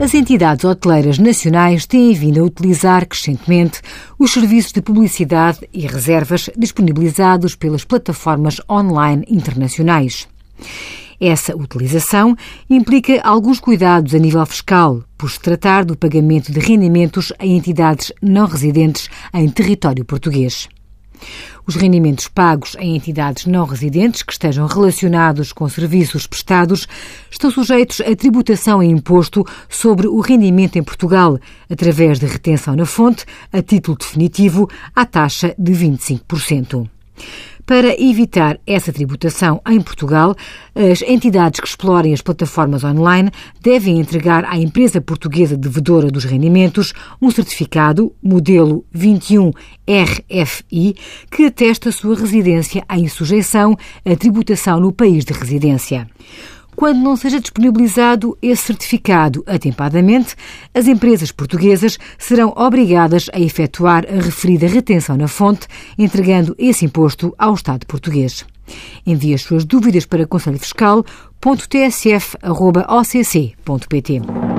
As entidades hoteleiras nacionais têm vindo a utilizar crescentemente os serviços de publicidade e reservas disponibilizados pelas plataformas online internacionais. Essa utilização implica alguns cuidados a nível fiscal, por se tratar do pagamento de rendimentos a entidades não residentes em território português. Os rendimentos pagos em entidades não residentes que estejam relacionados com serviços prestados estão sujeitos a tributação e imposto sobre o rendimento em Portugal, através de retenção na fonte, a título definitivo, à taxa de 25%. Para evitar essa tributação em Portugal, as entidades que explorem as plataformas online devem entregar à empresa portuguesa devedora dos rendimentos um certificado modelo 21 RFI que atesta a sua residência em sujeição à tributação no país de residência. Quando não seja disponibilizado esse certificado atempadamente, as empresas portuguesas serão obrigadas a efetuar a referida retenção na fonte, entregando esse imposto ao Estado português. Envie as suas dúvidas para conselhofiscal.tsf.occ.pt.